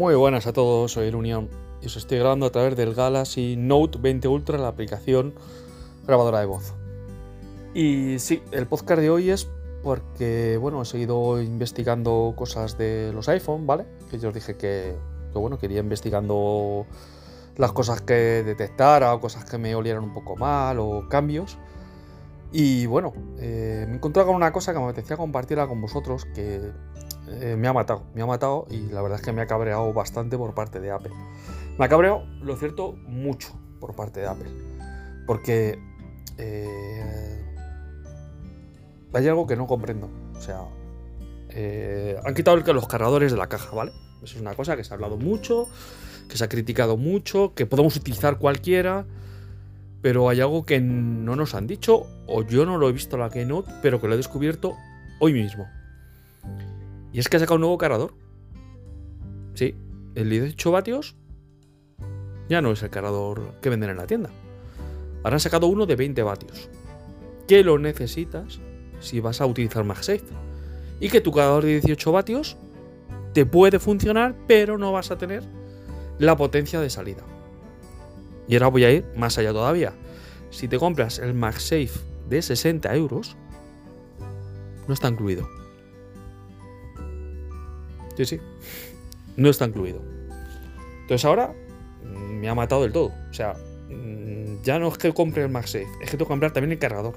Muy buenas a todos, soy el Unión y os estoy grabando a través del Galaxy Note 20 Ultra, la aplicación grabadora de voz. Y sí, el podcast de hoy es porque, bueno, he seguido investigando cosas de los iPhone, ¿vale? Que yo os dije que, bueno, quería investigando las cosas que detectara o cosas que me olieran un poco mal o cambios. Y bueno, eh, me he encontrado con una cosa que me apetecía compartirla con vosotros que eh, me ha matado, me ha matado y la verdad es que me ha cabreado bastante por parte de Apple. Me ha cabreado, lo cierto, mucho por parte de Apple. Porque eh, hay algo que no comprendo. O sea, han quitado los cargadores de la caja, ¿vale? Eso es una cosa que se ha hablado mucho, que se ha criticado mucho, que podemos utilizar cualquiera. Pero hay algo que no nos han dicho, o yo no lo he visto en la Keynote, pero que lo he descubierto hoy mismo. Y es que ha sacado un nuevo cargador. Sí, el 18 vatios ya no es el cargador que venden en la tienda. Ahora han sacado uno de 20 vatios. Que lo necesitas si vas a utilizar MagSafe. Y que tu cargador de 18 vatios te puede funcionar, pero no vas a tener la potencia de salida. Y ahora voy a ir más allá todavía. Si te compras el MagSafe de 60 euros, no está incluido. Sí, sí. No está incluido. Entonces ahora mm, me ha matado del todo. O sea, mm, ya no es que compre el MagSafe, es que tengo que comprar también el cargador.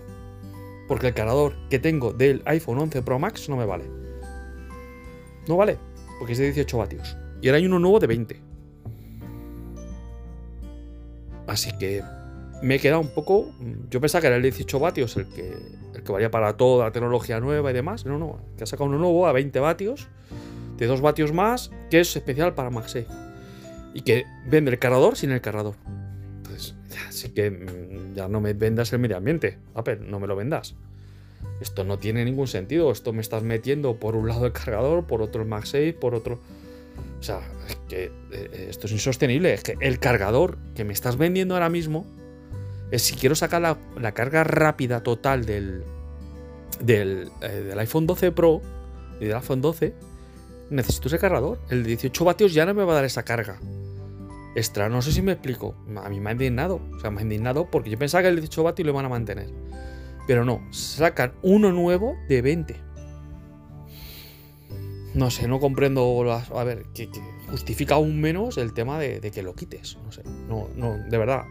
Porque el cargador que tengo del iPhone 11 Pro Max no me vale. No vale, porque es de 18 vatios. Y ahora hay uno nuevo de 20. Así que me he quedado un poco. Mm, yo pensaba que era el 18 vatios el que, el que valía para toda la tecnología nueva y demás. No, no, que ha sacado uno nuevo a 20 vatios, de 2 vatios más, que es especial para MagSafe. Y que vende el cargador sin el cargador. Entonces, así que mm, ya no me vendas el medio ambiente. Apple, no me lo vendas. Esto no tiene ningún sentido. Esto me estás metiendo por un lado el cargador, por otro el MagSafe, por otro. O sea, es que eh, esto es insostenible. Es que el cargador que me estás vendiendo ahora mismo es si quiero sacar la, carga rápida total del, del, eh, del, iPhone 12 Pro y del iPhone 12, necesito ese cargador. El de 18 vatios ya no me va a dar esa carga extra. No sé si me explico. A mí me ha indignado. O sea, me ha indignado porque yo pensaba que el 18 vatios lo van a mantener. Pero no, sacan uno nuevo de 20. No sé, no comprendo. a ver, que, justifica aún menos el tema de, de, que lo quites. No sé, no, no, de verdad.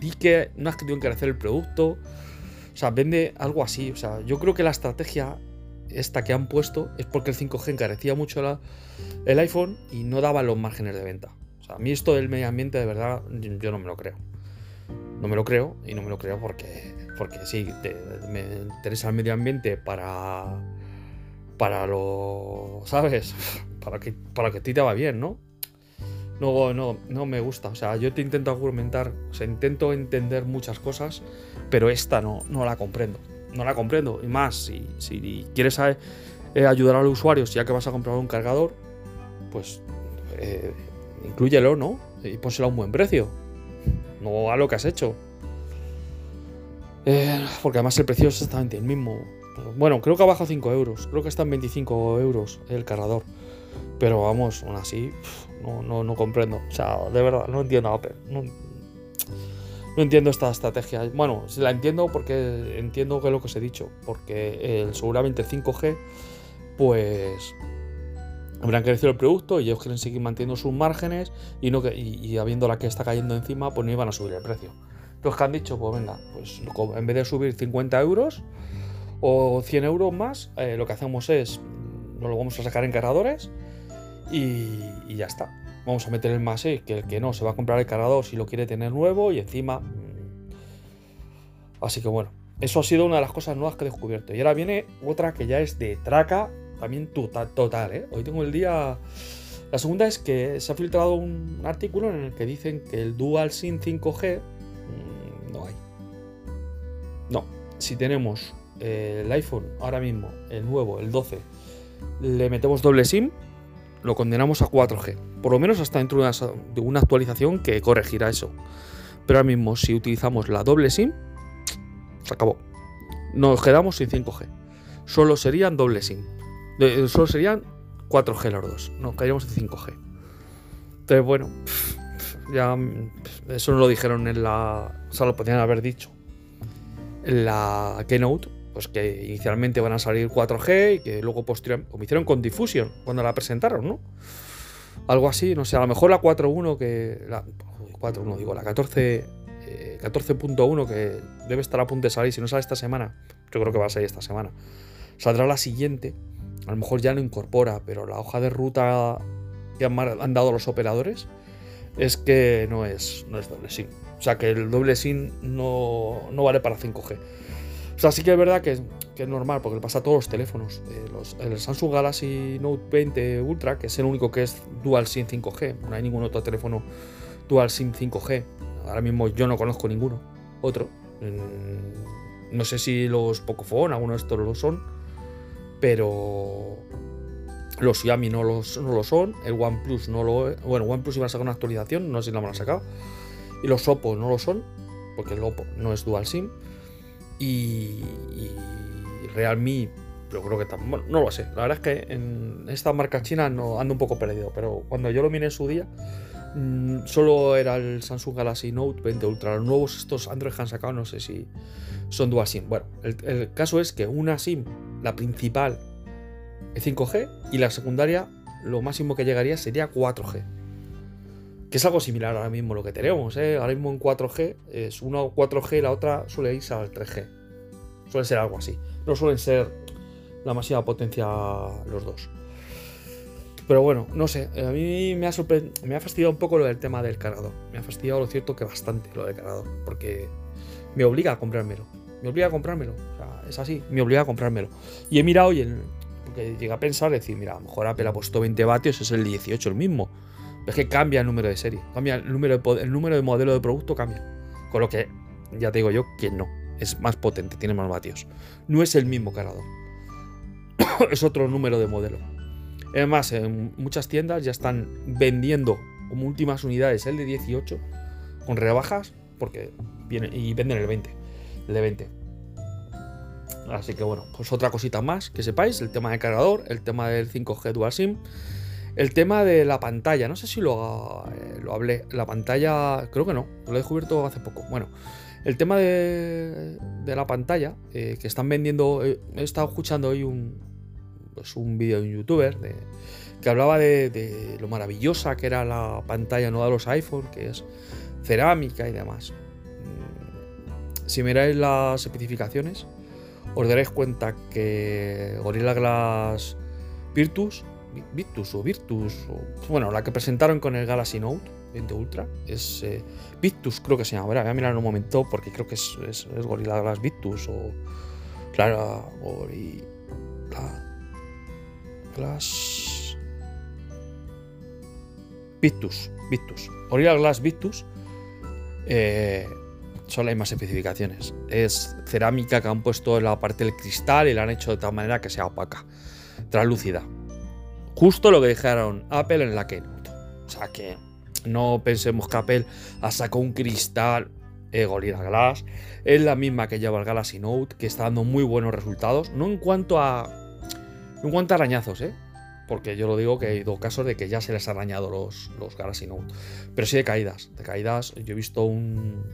Di que no has querido encarecer el producto. O sea, vende algo así. O sea, yo creo que la estrategia esta que han puesto es porque el 5G encarecía mucho la, el iPhone y no daba los márgenes de venta. O sea, a mí esto del medio ambiente, de verdad, yo no me lo creo. No me lo creo y no me lo creo porque, porque sí, me interesa el medio ambiente para para lo, ¿sabes? Para que, para que a ti te va bien, ¿no? No, no, no me gusta. O sea, yo te intento argumentar, o sea, intento entender muchas cosas, pero esta no, no la comprendo. No la comprendo. Y más, si, si quieres eh, ayudar a los usuarios, ya que vas a comprar un cargador, pues eh, inclúyelo, ¿no? Y pónselo a un buen precio. No a lo que has hecho. Eh, porque además el precio es exactamente el mismo. Bueno, creo que ha bajado 5 euros. Creo que está en 25 euros el cargador. Pero vamos, aún así, no, no, no comprendo. O sea, de verdad, no entiendo No, no entiendo esta estrategia. Bueno, la entiendo porque entiendo que es lo que os he dicho. Porque el, seguramente el 5G, pues habrán crecido el producto y ellos quieren seguir manteniendo sus márgenes y, no y, habiendo la que está cayendo encima, pues no iban a subir el precio. Los que han dicho, pues venga, pues en vez de subir 50 euros, o 100 euros más, eh, lo que hacemos es, nos lo vamos a sacar en cargadores y, ya está. Vamos a meter el más que el que no se va a comprar el cargador si lo quiere tener nuevo y encima... Mm. Así que bueno, eso ha sido una de las cosas nuevas que he descubierto. Y ahora viene otra que ya es de traca, también total, total ¿eh? Hoy tengo el día... La segunda es que se ha filtrado un artículo en el que dicen que el Dual SIM 5G mm, no hay. No, si tenemos el iPhone ahora mismo, el nuevo, el 12, le metemos doble SIM, lo condenamos a 4G. Por lo menos hasta dentro de una, actualización que corregirá eso. Pero ahora mismo, si utilizamos la doble SIM, se acabó. Nos quedamos sin 5G. Solo serían doble SIM. solo serían 4G los dos. Nos caeríamos en 5G. Entonces, bueno, ya eso no lo dijeron en la. O sea, lo podrían haber dicho en la Keynote, pues que inicialmente van a salir 4G y que luego posteriormente, como hicieron con Diffusion cuando la presentaron, ¿no? Algo así, no sé, a lo mejor la 4.1 que... La 4.1 digo, la 14... 14.1 eh, que debe estar a punto de salir, si no sale esta semana, yo creo que va a salir esta semana, saldrá la siguiente, a lo mejor ya lo incorpora, pero la hoja de ruta que han, dado los operadores es que no es, no es doble SIM. O sea, que el doble SIM no, no vale para 5G. O sea, sí que es verdad que, es normal, porque le pasa a todos los teléfonos. Eh, el Samsung Galaxy Note 20 Ultra, que es el único que es Dual SIM 5G. No hay ningún otro teléfono Dual SIM 5G. Ahora mismo yo no conozco ninguno. Otro. No sé si los Pocophone, algunos de estos lo son. Pero los Xiaomi no, los, no lo son. El OnePlus no lo Bueno, OnePlus iba a sacar una actualización. No sé si la van a sacar. Y los Oppo no lo son. Porque el Oppo no es Dual SIM. Y, Realme, yo creo que bueno, no lo sé. La verdad es que en esta marca china no ando un poco perdido, pero cuando yo lo miré en su día, mm, solo era el Samsung Galaxy Note 20 Ultra. Los nuevos estos Android han sacado, no sé si son dual SIM. Bueno, el, caso es que una SIM, la principal, es 5G y la secundaria, lo máximo que llegaría sería 4G. Que es algo similar ahora mismo lo que tenemos, ¿eh? Ahora mismo en 4G es una 4G y la otra suele irse al 3G. Suele ser algo así. No suelen ser la máxima potencia los dos. Pero bueno, no sé. A mí me ha, me ha fastidiado un poco lo del tema del cargador. Me ha fastidiado lo cierto que bastante lo del cargador. Porque me obliga a comprármelo. Me obliga a comprármelo. O sea, es así. Me obliga a comprármelo. Y he mirado y el, porque llega a pensar, decir, mira, a lo mejor Apple ha puesto 20 vatios, es el 18 el mismo es que cambia el número de serie, cambia el número de, el número de modelo de producto cambia. Con lo que ya te digo yo que no, es más potente, tiene más vatios. No es el mismo cargador. es otro número de modelo. Además, en muchas tiendas ya están vendiendo como últimas unidades el de 18 con rebajas porque viene y venden el 20, el de 20. Así que bueno, pues otra cosita más que sepáis, el tema del cargador, el tema del 5G Dual SIM el tema de la pantalla, no sé si lo, eh, lo hablé. La pantalla, creo que no, lo he descubierto hace poco. Bueno, el tema de, la pantalla, eh, que están vendiendo. Eh, he estado escuchando hoy un, pues un vídeo de un youtuber que hablaba de, lo maravillosa que era la pantalla nueva de los iPhone, que es cerámica y demás. Mm, si miráis las especificaciones, os daréis cuenta que Gorilla Glass Virtus Virtus o Virtus, bueno, la que presentaron con el Galaxy Note 20 Ultra, es eh, Virtus creo que se llama, voy a mirar en un momento porque creo que es, Gorilla Glass Virtus o claro, Gorilla Glass Victus, Victus, Gorilla Glass Victus eh, son las mismas especificaciones. Es cerámica que han puesto en la parte del cristal y la han hecho de tal manera que sea opaca, translúcida. Justo lo que dijeron Apple en la Keynote. O sea que no pensemos que Apple ha sacado un cristal eh, Gorilla Glass. Es la misma que lleva el Galaxy Note, que está dando muy buenos resultados. No en cuanto a. En cuanto arañazos, ¿eh? Porque yo lo digo que hay dos casos de que ya se les ha arañado los, los Galaxy Note. Pero sí de caídas. De caídas, yo he visto un.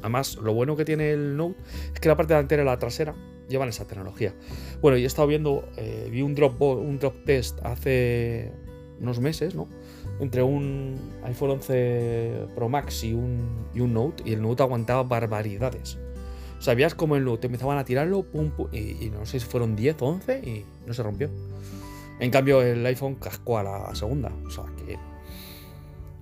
Además, lo bueno que tiene el Note es que la parte delantera y la trasera llevan esa tecnología. Bueno, y he estado viendo, eh, vi un drop, un drop test hace unos meses, ¿no? Entre un iPhone 11 Pro Max y un, y un Note, y el Note aguantaba barbaridades. Sabías cómo el Note empezaban a tirarlo, pum, pum, y, no sé si fueron 10 o 11 y no se rompió. En cambio, el iPhone cascó a la segunda. O sea que.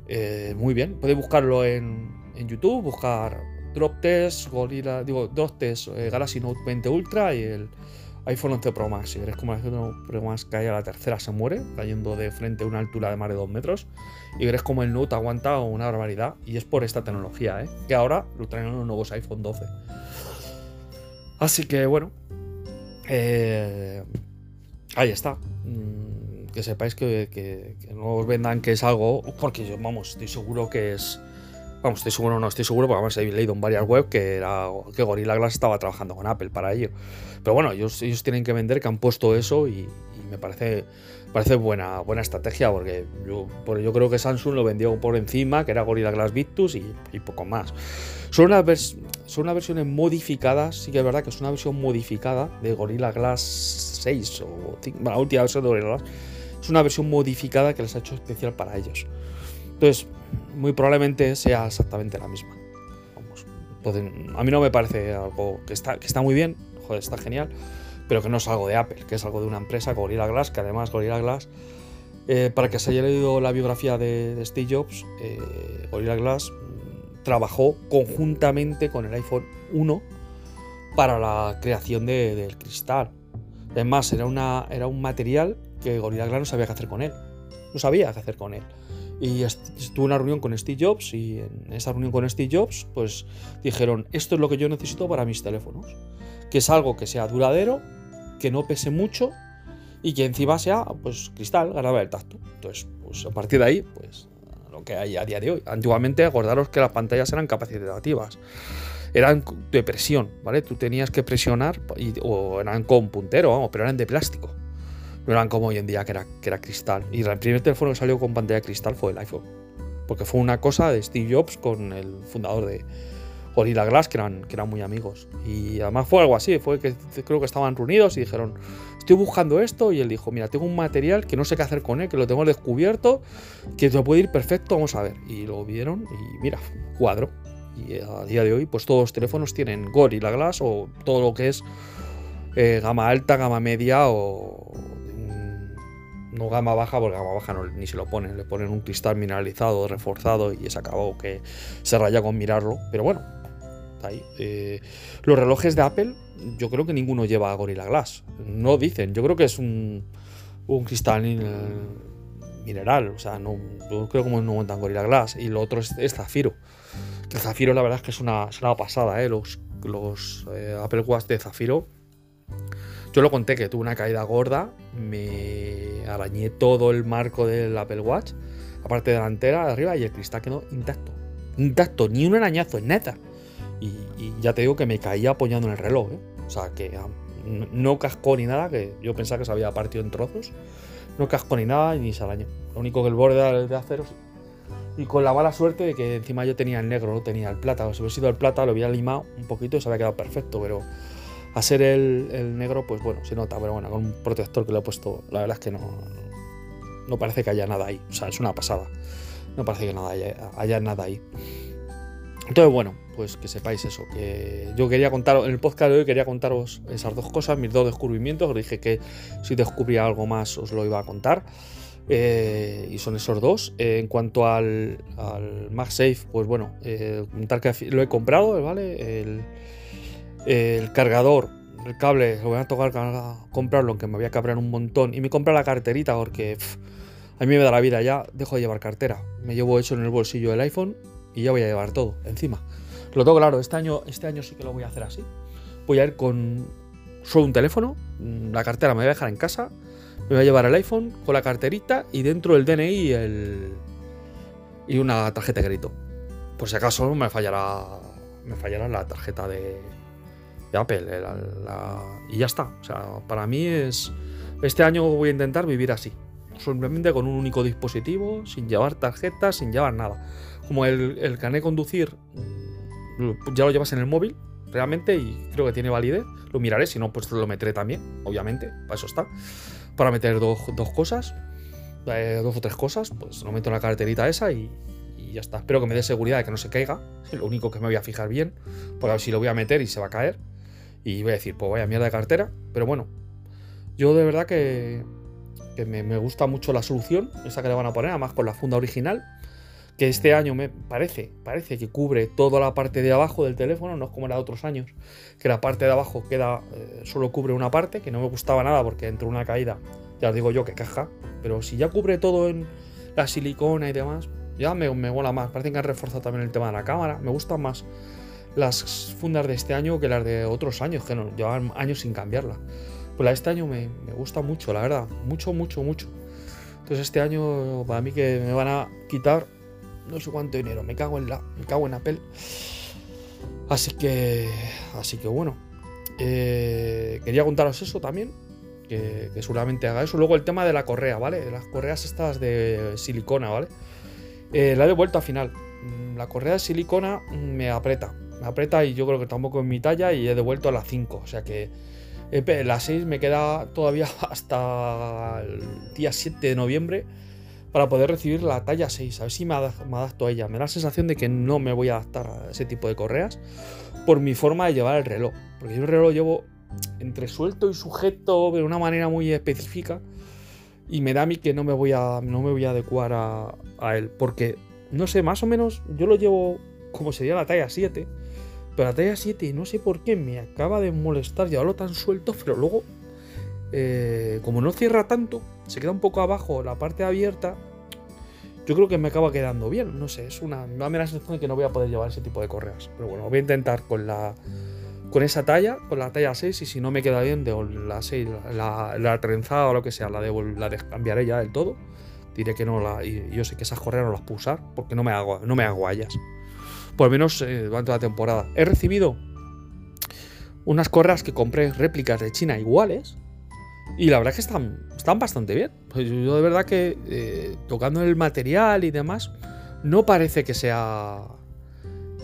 Eh, muy bien. Puedes buscarlo en, en YouTube, buscar Drop Test, Gorilla, digo, Drop Test, eh, Galaxy Note 20 Ultra y el iPhone 11 Pro Max. Y veréis como el iPhone Pro Max cae a la tercera, se muere, cayendo de frente a una altura de más de 2 metros. Y veréis como el Note aguanta una barbaridad. Y es por esta tecnología, ¿eh? que ahora lo traen en los nuevos iPhone 12. Así que bueno, eh, ahí está. Mm, que sepáis que, que, no os vendan que es algo, porque yo, vamos, estoy seguro que es Vamos, estoy seguro, no estoy seguro, porque además he leído en varias web que, que Gorilla Glass estaba trabajando con Apple para ello. Pero bueno, ellos, ellos tienen que vender que han puesto eso y, me parece, parece buena, buena estrategia porque yo, yo creo que Samsung lo vendió por encima, que era Gorilla Glass Victus y, poco más. Son, una son unas versiones modificadas, sí que es verdad que es una versión modificada de Gorilla Glass 6 o la última versión de Gorilla Glass. Es una versión modificada que les ha hecho especial para ellos. Entonces, muy probablemente sea exactamente la misma. a mí no me parece algo que está, muy bien, joder, está genial pero que no es algo de Apple, que es algo de una empresa, Gorilla Glass, que además Gorilla Glass, eh, para que se haya leído la biografía de, Steve Jobs, eh, Gorilla Glass mm, trabajó conjuntamente con el iPhone 1 para la creación del cristal. Además, era, era un material que Gorilla Glass no sabía qué hacer con él. No sabía qué hacer con él. Y estuve una reunión con Steve Jobs y en esa reunión con Steve Jobs pues dijeron, esto es lo que yo necesito para mis teléfonos. Que es algo que sea duradero, que no pese mucho y que encima sea pues cristal, ganaba el tacto. Entonces, pues a partir de ahí, pues lo que hay a día de hoy. Antiguamente, acordaros que las pantallas eran capacitativas. Eran de presión, ¿vale? Tú tenías que presionar o eran con puntero, vamos, pero eran de plástico. No eran como hoy en día que era, que era cristal. Y el primer teléfono que salió con pantalla cristal fue el iPhone. Porque fue una cosa de Steve Jobs con el fundador de, Gorilla Glass, que eran, que eran muy amigos. Y además fue algo así, fue que creo que estaban reunidos y dijeron, estoy buscando esto, y él dijo, mira, tengo un material que no sé qué hacer con él, que lo tengo descubierto, que te puede ir perfecto, vamos a ver. Y lo vieron y mira, cuadro. Y a día de hoy, pues todos los teléfonos tienen Gorilla Glass o todo lo que es eh, gama alta, gama media o no gama baja, porque gama baja no, ni se lo ponen, le ponen un cristal mineralizado, reforzado y es acabado que se raya con mirarlo. Pero bueno, eh, los relojes de Apple, yo creo que ninguno lleva Gorilla Glass. No dicen, yo creo que es un, cristal mineral. O sea, no, yo creo que no montan Gorilla Glass. Y lo otro es, zafiro. El zafiro, la verdad es que es una, pasada, ¿eh? Los, los eh, Apple Watch de zafiro. Yo lo conté que tuve una caída gorda, me arañé todo el marco del Apple Watch, la parte delantera de arriba y el cristal quedó intacto. Intacto, ni un arañazo, neta. Y, ya te digo que me caía apoyando en el reloj, ¿eh? O sea, que ah, no cascó ni nada, que yo pensaba que se había partido en trozos. No cascó ni nada ni se arañó. Lo único que el borde de acero. Y con la mala suerte de que encima yo tenía el negro, no tenía el plata. Si hubiera sido el plata, lo hubiera limado un poquito y se había quedado perfecto, pero a ser el, negro, pues bueno, se nota, pero bueno, con un protector que le he puesto, la verdad es que no, no parece que haya nada ahí. O sea, es una pasada. No parece que nada haya nada ahí. Entonces, bueno, pues que sepáis eso, que yo quería contaros, en el podcast de hoy quería contaros esas dos cosas, mis dos descubrimientos, os dije que si descubría algo más os lo iba a contar. Eh, y son esos dos. Eh, en cuanto al, al MagSafe, pues bueno, eh, contar que lo he comprado, ¿vale? El, cargador, el cable, lo voy a tocar comprarlo, aunque me voy a cabrear un montón. Y me compra la carterita porque a mí me da la vida ya, dejo de llevar cartera. Me llevo eso en el bolsillo del iPhone y ya voy a llevar todo encima. Lo tengo claro, este año, este año sí que lo voy a hacer así. Voy a ir con solo un teléfono, mm, la cartera me voy a dejar en casa, me voy a llevar el iPhone con la carterita y dentro el DNI y, el, y una tarjeta de crédito. Por si acaso me fallará, me fallará la tarjeta de, Apple. y ya está. O sea, para mí es... Este año voy a intentar vivir así. Simplemente con un único dispositivo, sin llevar tarjetas, sin llevar nada como el, el conducir ya lo llevas en el móvil, realmente, y creo que tiene validez. Lo miraré, si no, pues lo meteré también, obviamente, para eso está. Para meter dos, cosas, eh, dos o tres cosas, pues lo meto en la carterita esa y, ya está. Espero que me dé seguridad de que no se caiga. Lo único que me voy a fijar bien, porque a ver si lo voy a meter y se va a caer. Y voy a decir, pues vaya mierda de cartera. Pero bueno, yo de verdad que, me, me, gusta mucho la solución, esa que le van a poner, además con la funda original que este año me parece, parece que cubre toda la parte de abajo del teléfono, no es como era de otros años, que la parte de abajo queda, eh, solo cubre una parte, que no me gustaba nada porque entre una caída, ya os digo yo que caja, pero si ya cubre todo en la silicona y demás, ya me, me mola más, parece que han reforzado también el tema de la cámara, me gustan más las fundas de este año que las de otros años, que no, llevan años sin cambiarla. Pues la de este año me, gusta mucho, la verdad, mucho, mucho, mucho. Entonces este año para mí que me van a quitar no sé cuánto dinero, me cago en la, me cago en Apple. Así que, así que bueno, eh, quería contaros eso también. que, seguramente haga eso. Luego el tema de la correa, ¿vale? Las correas estas de silicona, ¿vale? Eh, la he devuelto al final. Mm, la correa de silicona me aprieta. Me aprieta y yo creo que tampoco en mi talla y he devuelto a la 5. O sea que la 6 me queda todavía hasta el día 7 de noviembre para poder recibir la talla 6. A ver si me, adapto a ella. Me da la sensación de que no me voy a adaptar a ese tipo de correas por mi forma de llevar el reloj. Porque yo el reloj llevo entre suelto y sujeto de una manera muy específica. Y me da a mí que no me voy a, no me voy a adecuar a, a él. Porque, no sé, más o menos yo lo llevo como sería la talla 7. La talla 7, no sé por qué, me acaba de molestar llevarlo tan suelto. Pero luego, eh, como no cierra tanto, se queda un poco abajo la parte abierta. Yo creo que me acaba quedando bien. No sé, es una. Me da la sensación de que no voy a poder llevar ese tipo de correas. Pero bueno, voy a intentar con la con esa talla, con la talla 6, y si no me queda bien, de la 6, la, trenzada o lo que sea, la, de, la cambiaré ya del todo. Diré que no la. Y yo sé que esas correas no las puedo usar porque no me hago, no me hago ellas. Por lo menos eh, durante la temporada. He recibido unas correas que compré réplicas de China iguales. Y la verdad es que están, están bastante bien. Pues yo de verdad que eh, tocando el material y demás, no parece que sea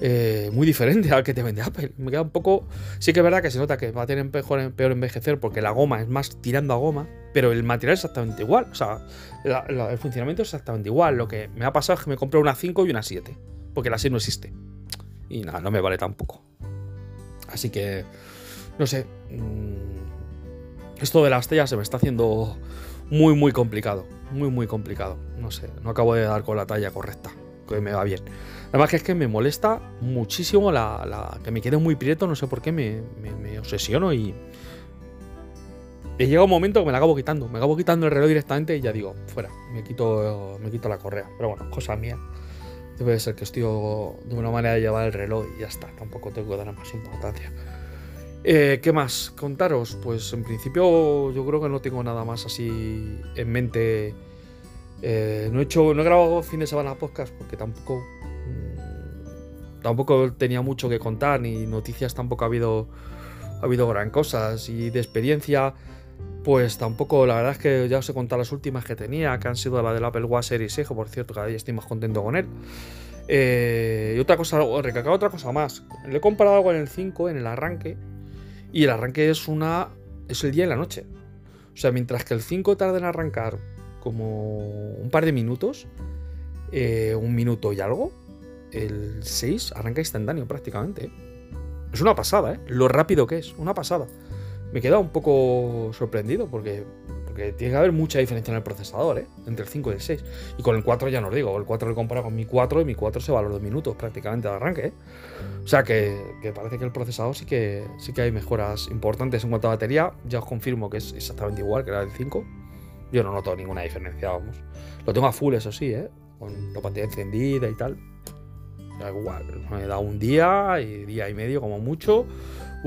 eh, muy diferente al que te vende Apple. Me queda un poco. Sí que es verdad que se nota que va a tener peor, peor envejecer porque la goma es más tirando a goma, pero el material es exactamente igual. O sea, el funcionamiento es exactamente igual. Lo que me ha pasado es que me compré una 5 y una 7, porque la 6 no existe. Y nada, no me vale tampoco. Así que, no sé. Mm, esto de las tallas se me está haciendo muy, muy complicado. Muy, muy complicado. No sé, no acabo de dar con la talla correcta, que me va bien. Además que es que me molesta muchísimo la, que me quede muy prieto, no sé por qué, me, obsesiono y... He llegado un momento que me la acabo quitando, me acabo quitando el reloj directamente y ya digo, fuera, me quito, me quito la correa. Pero bueno, cosa mía. Debe ser que estoy de una manera de llevar el reloj y ya está, tampoco tengo que dar más importancia. Eh, ¿Qué más? Contaros, pues en principio yo creo que no tengo nada más así en mente. Eh, no he hecho, no he grabado fin de semana podcast porque tampoco tampoco tenía mucho que contar, ni noticias tampoco ha habido, ha habido gran cosas. Y de experiencia, pues tampoco, la verdad es que ya os he contado las últimas que tenía, que han sido la del Apple Watch Series X, por cierto, cada día estoy más contento con él. Eh, y otra cosa, recalcar otra cosa más. Le he comparado algo en el 5, en el arranque, y el arranque es una. es el día y la noche. O sea, mientras que el 5 tarda en arrancar como un par de minutos, eh, un minuto y algo, el 6 arranca instantáneo prácticamente. ¿eh? Es una pasada, ¿eh? Lo rápido que es, una pasada. Me he quedado un poco sorprendido porque, porque tiene que haber mucha diferencia en el procesador, ¿eh? Entre el 5 y el 6. Y con el 4 ya no os digo, el 4 lo comparo con mi 4 y mi 4 se va a los 2 minutos prácticamente al arranque, ¿eh? O sea que, parece que el procesador sí que, sí que hay mejoras importantes en cuanto a batería. Ya os confirmo que es exactamente igual que la del 5. Yo no noto ninguna diferencia, vamos. Lo tengo a full, eso sí, ¿eh? Con la pantalla encendida y tal. Da igual, me da un día y día y medio como mucho,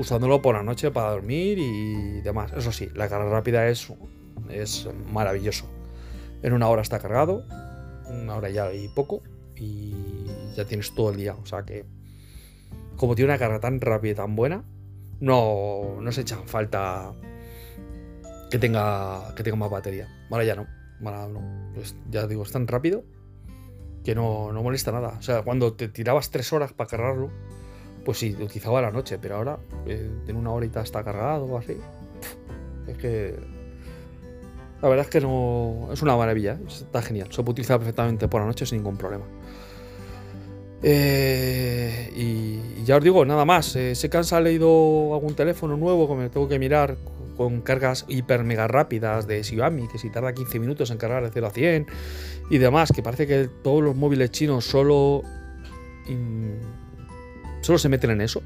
usándolo por la noche para dormir y demás. Eso sí, la carga rápida es, es maravilloso. En una hora está cargado, una hora ya y poco, y ya tienes todo el día. O sea que, como tiene una carga tan rápida y tan buena, no, no se echa falta que tenga, que tenga más batería. Ahora ya no. No. Pues ya digo, es tan rápido que no, no molesta nada. O sea, cuando te tirabas tres horas para cargarlo, pues sí, utilizaba la noche, pero ahora eh, en una horita está cargado o así. Es que. La verdad es que no. Es una maravilla, está genial. Se puede utilizar perfectamente por la noche sin ningún problema. Eh, y, ya os digo, nada más. Eh, sé que han leído algún teléfono nuevo que me tengo que mirar con cargas hiper mega rápidas de Xiaomi, que si tarda 15 minutos en cargar de 0 a 100 y demás, que parece que todos los móviles chinos solo, solo se meten en eso.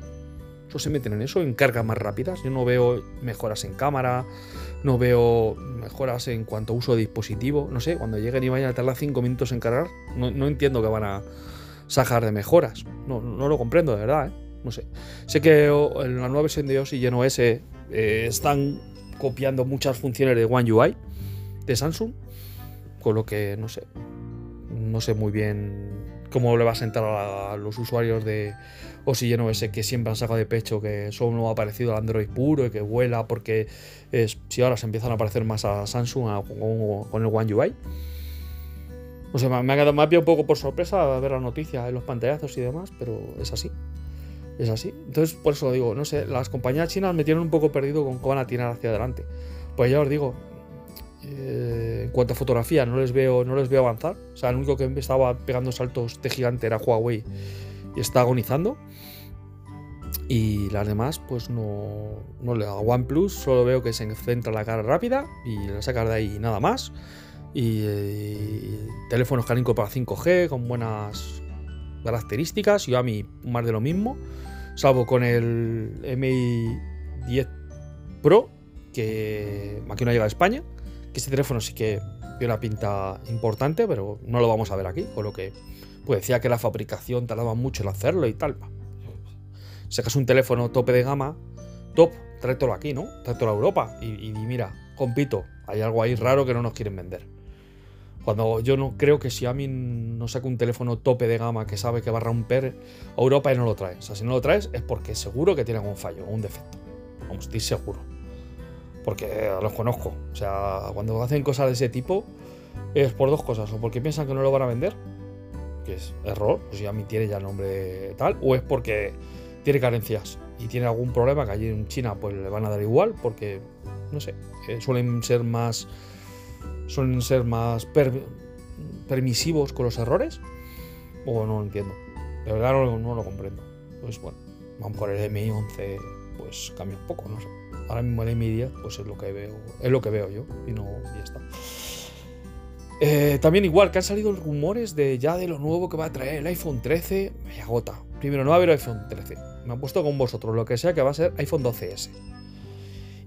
Solo se meten en eso, en cargas más rápidas. Yo no veo mejoras en cámara, no veo mejoras en cuanto a uso de dispositivo. No sé, cuando lleguen y vayan a tardar 5 minutos en cargar, no, entiendo que van a sacar de mejoras. No, lo comprendo, de verdad, ¿eh? No sé. Sé que en la nueva versión de OS y Geno S eh, están copiando muchas funciones de One UI de Samsung, con lo que no sé, no sé muy bien cómo le va a sentar a, los usuarios de Oxygen OS que siempre han sacado de pecho que solo ha aparecido al Android puro y que vuela porque si ahora se empiezan a parecer más a Samsung con, el One UI. O sea, me ha quedado más bien un poco por sorpresa ver la noticia en los pantallazos y demás, pero es así. Es así. Entonces, por eso digo, no sé, las compañías chinas me tienen un poco perdido con cómo van a tirar hacia adelante. Pues ya os digo, eh, en cuanto a fotografía, no les veo, no les veo avanzar. O sea, el único que estaba pegando saltos de gigante era Huawei y está agonizando. Y las demás, pues no, no le hago OnePlus, solo veo que se centra la cara rápida y la sacar de ahí nada más. Y, teléfonos que han para 5G con buenas características. Y a mí más de lo mismo, salvo con el MI 10 Pro, que aquí no llega a España que este teléfono sí que tiene una pinta importante, pero no lo vamos a ver aquí, con lo que pues decía que la fabricación tardaba mucho en hacerlo y tal. Sacas un teléfono tope de gama, top, tráetelo aquí, ¿no? Tráetelo a Europa y, mira, compito, hay algo ahí raro que no nos quieren vender. Cuando yo no creo que si a mí no saca un teléfono tope de gama que sabe que va a romper Europa y no lo traes. O sea, si no lo traes es porque seguro que tiene algún fallo un defecto. Vamos, estoy seguro porque los conozco. O sea, cuando hacen cosas de ese tipo es por dos cosas, o porque piensan que no lo van a vender, que es error, pues ya tiene ya el nombre tal, o es porque tiene carencias y tiene algún problema que allí en China pues le van a dar igual, porque no sé, eh, suelen ser más suelen ser más permisivos con los errores, o no lo entiendo. De verdad no, lo comprendo. Pues bueno, vamos por el MI11, pues cambia un poco, no sé ahora mismo el mi pues es lo que veo, es lo que veo yo y no ya está. Eh, también igual que han salido rumores de ya de lo nuevo que va a traer el iPhone 13, me agota. Primero no va a haber iPhone 13. Me han puesto con vosotros lo que sea que va a ser iPhone 12S.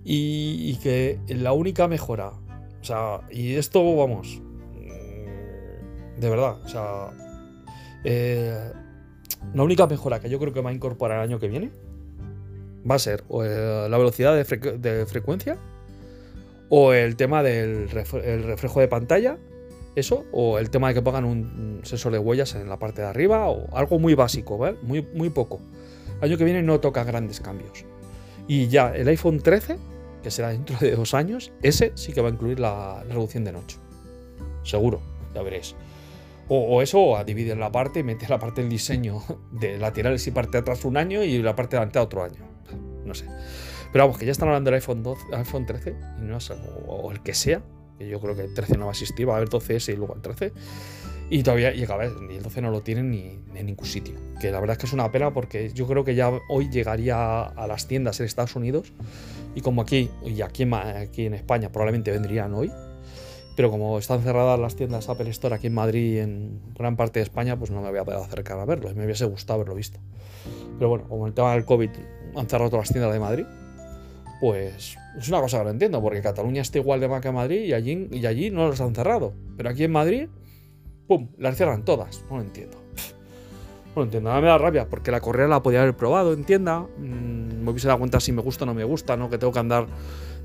Y, que la única mejora, o sea, y esto vamos, mm, de verdad, o sea, eh, la única mejora que yo creo que va a incorporar el año que viene va a ser eh, la velocidad de, frecuencia o el tema del reflejo de pantalla, eso, o el tema de que pongan un sensor de huellas en la parte de arriba, o algo muy básico, ¿vale? Muy, muy poco. Año que viene no toca grandes cambios. Y ya el iPhone 13, que será dentro de dos años, ese sí que va a incluir la, reducción de noche. Seguro, ya veréis. O, eso, o a dividir la parte y meter la parte del diseño de laterales y parte de atrás un año y la parte de delante otro año no sé. Pero vamos, que ya están hablando del iPhone, 12, iPhone 13, y no o, el que sea, que yo creo que el 13 no va a existir, va a haber 12S y luego el 13. Y todavía, y el 12 no lo tienen ni en ningún sitio. Que la verdad es que es una pena porque yo creo que ya hoy llegaría a las tiendas en Estados Unidos. Y como aquí, y aquí en, aquí en España probablemente vendrían hoy. Pero como están cerradas las tiendas Apple Store aquí en Madrid y en gran parte de España, pues no me voy a poder acercar a verlo. Me hubiese gustado haberlo visto. Pero bueno, como el tema del COVID han cerrado todas las tiendas de Madrid, pues es una cosa que no entiendo, porque Cataluña está igual de mal que Madrid y allí, y allí no las han cerrado. Pero aquí en Madrid, ¡pum!, las cierran todas. No lo entiendo. No lo entiendo, nada me da rabia, porque la correa la podía haber probado en tienda. Mm, me hubiese dado cuenta si me gusta o no me gusta, ¿no? Que tengo que andar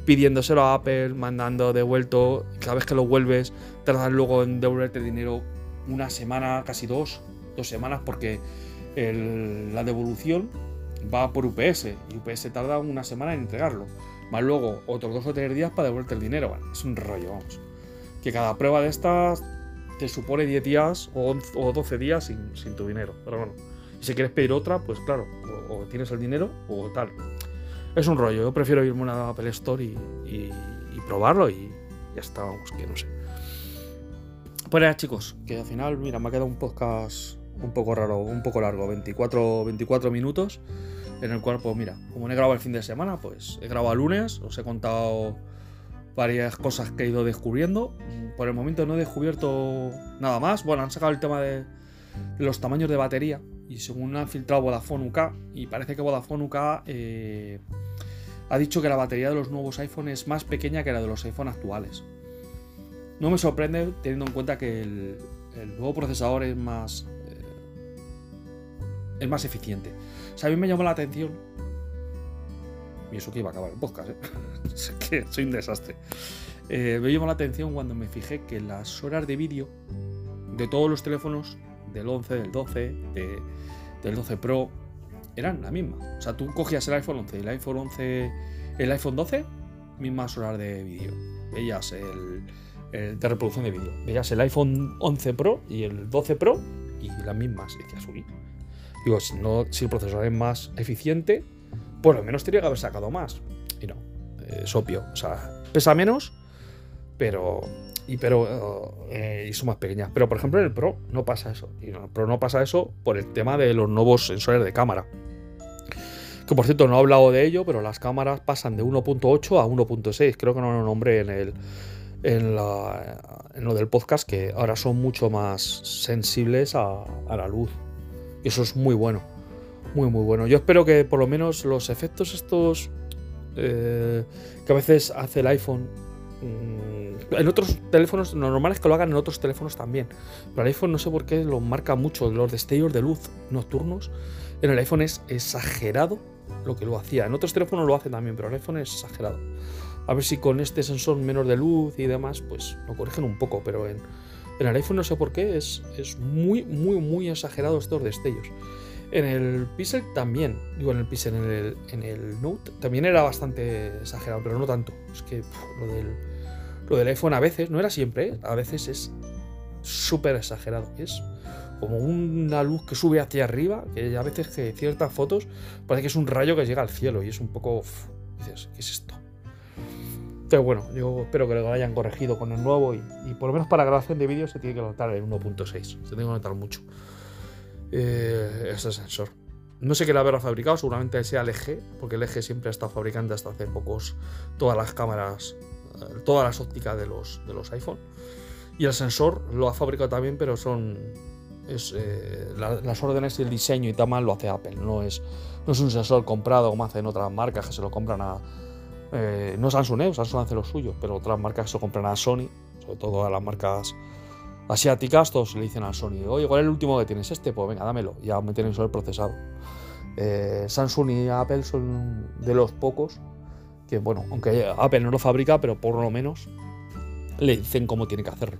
pidiéndoselo a Apple, mandando devuelto. Cada vez que lo vuelves, tardan luego en devolverte el dinero una semana, casi dos, dos semanas, porque la devolución va por UPS y UPS tarda una semana en entregarlo. Más luego otros dos o tres días para devolverte el dinero. es un rollo, vamos. Que cada prueba de estas te supone 10 días o, 12 días sin, tu dinero. Pero bueno, si quieres pedir otra, pues claro, o, tienes el dinero o tal. Es un rollo. Yo prefiero irme a una Apple Store y, probarlo y ya está, vamos, que no sé. Pues ya, chicos, que al final, mira, me ha quedado un podcast un poco raro, un poco largo, 24, 24 minutos, en el cual, pues mira, como no he grabado el fin de semana, pues he grabado lunes, os he contado varias cosas que he ido descubriendo. Por el momento no he descubierto nada más. Bueno, han sacado el tema de los tamaños de batería y según han filtrado Vodafone UK, y parece que Vodafone UK eh, ha dicho que la batería de los nuevos iPhone es más pequeña que la de los iPhone actuales. No me sorprende teniendo en cuenta que el, el nuevo procesador es más es más eficiente. O sea, a mí me llamó la atención. Y eso que iba a acabar el podcast, ¿eh? que soy un desastre. Eh, me llamó la atención cuando me fijé que las horas de vídeo de todos los teléfonos del 11, del 12, del 12 Pro, eran la misma. O sea, tú cogías el iPhone 11 y el iPhone 11, el iPhone 12, mismas horas de vídeo. Veías el, de reproducción de vídeo. Veías el iPhone 11 Pro y el 12 Pro y las mismas. Y decías, uy. Digo, si, el procesador es más eficiente, por lo menos tendría que haber sacado más. Y no, es obvio. O sea, pesa menos, pero y pero eh, y son más pequeñas. Pero por ejemplo en el Pro no pasa eso. Y en el Pro no pasa eso por el tema de los nuevos sensores de cámara. Que por cierto no he hablado de ello, pero las cámaras pasan de 1.8 a 1.6. Creo que no lo nombré en el en, lo del podcast que ahora son mucho más sensibles a, la luz. Y eso es muy bueno. Muy muy bueno. Yo espero que por lo menos los efectos estos eh, que a veces hace el iPhone Mm, en otros teléfonos, lo normal es que lo hagan en otros teléfonos también. Pero el iPhone no sé por qué lo marca mucho. Los destellos de luz nocturnos en el iPhone es exagerado lo que lo hacía. En otros teléfonos lo hace también, pero el iPhone es exagerado. A ver si con este sensor menor de luz y demás, pues lo corrigen un poco. Pero en, en el iPhone no sé por qué es, es muy, muy, muy exagerado estos destellos. En el Pixel también, digo en el Pixel, en el, en el Note también era bastante exagerado, pero no tanto. Es que lo del lo del iPhone a veces, no era siempre, ¿eh? a veces es súper exagerado. Es como una luz que sube hacia arriba, que a veces que ciertas fotos parece que es un rayo que llega al cielo y es un poco... dices, ¿qué es esto? Pero bueno, yo espero que lo hayan corregido con el nuevo y, por lo menos para grabación de vídeo se tiene que notar el 1.6. Se tiene que notar mucho eh, ese sensor. No sé qué la habrá fabricado, seguramente sea LG, porque LG siempre ha estado fabricando hasta hace pocos todas las cámaras todas las ópticas de los, de los iPhone. Y el sensor lo ha fabricado también, pero son. Eh, las órdenes y el diseño y tal lo hace Apple. No es, no es un sensor comprado como hacen otras marcas que se lo compran a. Eh, no Samsung, ¿eh? Samsung hace lo suyo, pero otras marcas se compran a Sony, sobre todo a las marcas asiáticas, todos le dicen a Sony, oye, ¿cuál es el último que tienes? Este, pues venga, dámelo. Ya me tienen solo procesado. Eh, Samsung y Apple son de los pocos que bueno, aunque Apple no lo fabrica, pero por lo menos le dicen cómo tiene que hacerlo.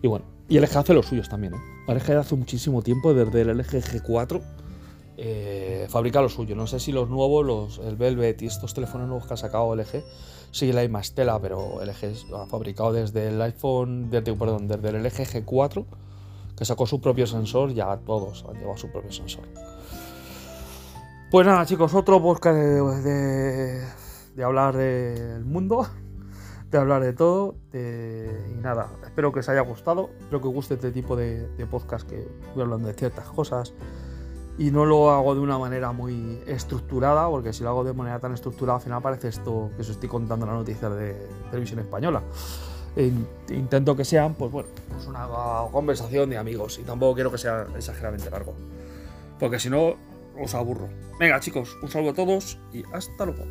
Y bueno, y LG hace los suyos también, ¿eh? LG hace muchísimo tiempo, desde el LG G4, eh, fabrica lo suyo. No sé si los nuevos, los, el Velvet y estos teléfonos nuevos que ha sacado LG, sigue la misma estela, pero LG ha fabricado desde el iPhone, desde, perdón, desde el LG G4, que sacó su propio sensor, ya todos han llevado su propio sensor. Pues nada, chicos, otro podcast de de hablar del mundo, de hablar de todo. y nada, espero que os haya gustado. Espero que os guste este tipo de, podcast que voy hablando de ciertas cosas. Y no lo hago de una manera muy estructurada, porque si lo hago de manera tan estructurada, al final parece esto que os estoy contando en las noticias de televisión española. E intento que sean, pues bueno, pues una conversación de amigos. Y tampoco quiero que sea exageradamente largo. Porque si no, os aburro. Venga, chicos, un saludo a todos y hasta luego.